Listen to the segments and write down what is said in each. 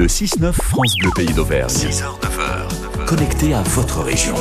Le 6-9 France Bleu Pays d'Auvergne. 6h, 9h. Connecté à votre région.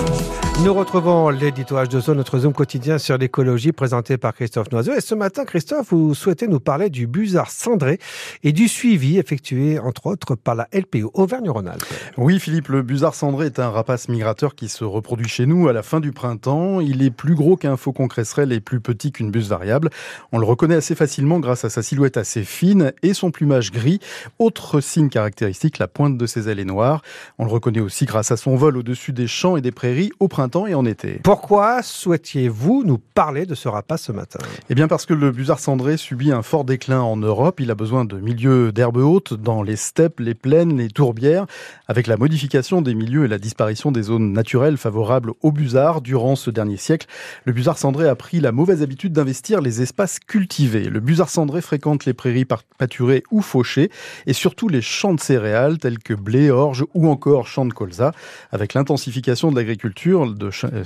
Nous retrouvons l'éditoire de zone, notre zoom quotidien sur l'écologie présenté par Christophe Noiseau. Et ce matin, Christophe, vous souhaitez nous parler du busard cendré et du suivi effectué, entre autres, par la LPO Auvergne-Rhône-Alpes. Oui, Philippe, le busard cendré est un rapace migrateur qui se reproduit chez nous à la fin du printemps. Il est plus gros qu'un faucon cresserelle et plus petit qu'une buse variable. On le reconnaît assez facilement grâce à sa silhouette assez fine et son plumage gris. Autre signe caractéristique, la pointe de ses ailes est noire. On le reconnaît aussi grâce à son vol au-dessus des champs et des prairies au printemps et en été. Pourquoi souhaitiez-vous nous parler de ce rapace ce matin? Eh bien parce que le busard cendré subit un fort déclin en Europe. Il a besoin de milieux d'herbe haute dans les steppes, les plaines, les tourbières. Avec la modification des milieux et la disparition des zones naturelles favorables au busard durant ce dernier siècle, le busard cendré a pris la mauvaise habitude d'investir les espaces cultivés. Le busard cendré fréquente les prairies pâturées ou fauchées et surtout les champs de céréales tels que blé, orge ou encore champs de colza. Avec l'intensification de l'agriculture,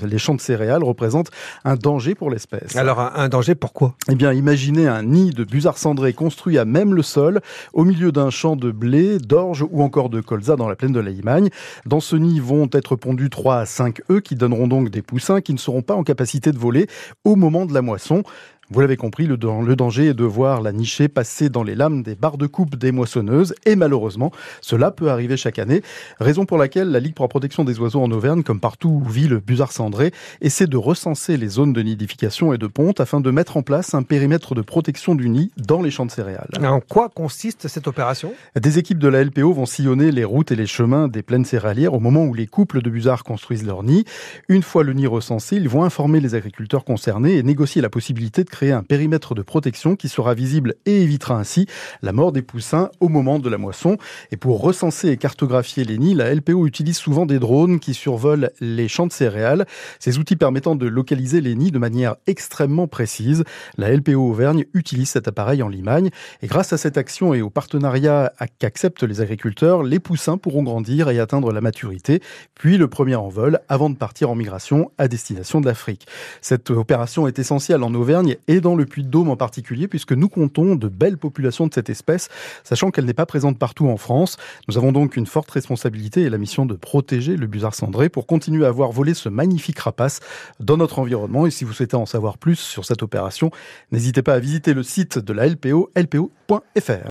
les champs de céréales représentent un danger pour l'espèce. Alors un, danger pourquoi? Eh bien, imaginez un nid de busard cendré construit à même le sol, au milieu d'un champ de blé, d'orge ou encore de colza dans la plaine de la Limagne. Dans ce nid vont être pondus 3 à 5 œufs qui donneront donc des poussins qui ne seront pas en capacité de voler au moment de la moisson. Vous l'avez compris, le, danger est de voir la nichée passer dans les lames des barres de coupe des moissonneuses et malheureusement, cela peut arriver chaque année. Raison pour laquelle la Ligue pour la protection des oiseaux en Auvergne, comme partout où vit le busard cendré, essaie de recenser les zones de nidification et de ponte afin de mettre en place un périmètre de protection du nid dans les champs de céréales. En quoi consiste cette opération? Des équipes de la LPO vont sillonner les routes et les chemins des plaines céréalières au moment où les couples de busards construisent leur nid. Une fois le nid recensé, ils vont informer les agriculteurs concernés et négocier la possibilité de créer un périmètre de protection qui sera visible et évitera ainsi la mort des poussins au moment de la moisson. Et pour recenser et cartographier les nids, la LPO utilise souvent des drones qui survolent les champs de céréales, ces outils permettant de localiser les nids de manière extrêmement précise. La LPO Auvergne utilise cet appareil en Limagne et grâce à cette action et au partenariat qu'acceptent les agriculteurs, les poussins pourront grandir et atteindre la maturité, puis le premier envol avant de partir en migration à destination de l'Afrique. Cette opération est essentielle en Auvergne et dans le Puy-de-Dôme en particulier, puisque nous comptons de belles populations de cette espèce, sachant qu'elle n'est pas présente partout en France. Nous avons donc une forte responsabilité et la mission de protéger le busard cendré pour continuer à voir voler ce magnifique rapace dans notre environnement. Et si vous souhaitez en savoir plus sur cette opération, n'hésitez pas à visiter le site de la LPO, lpo.fr.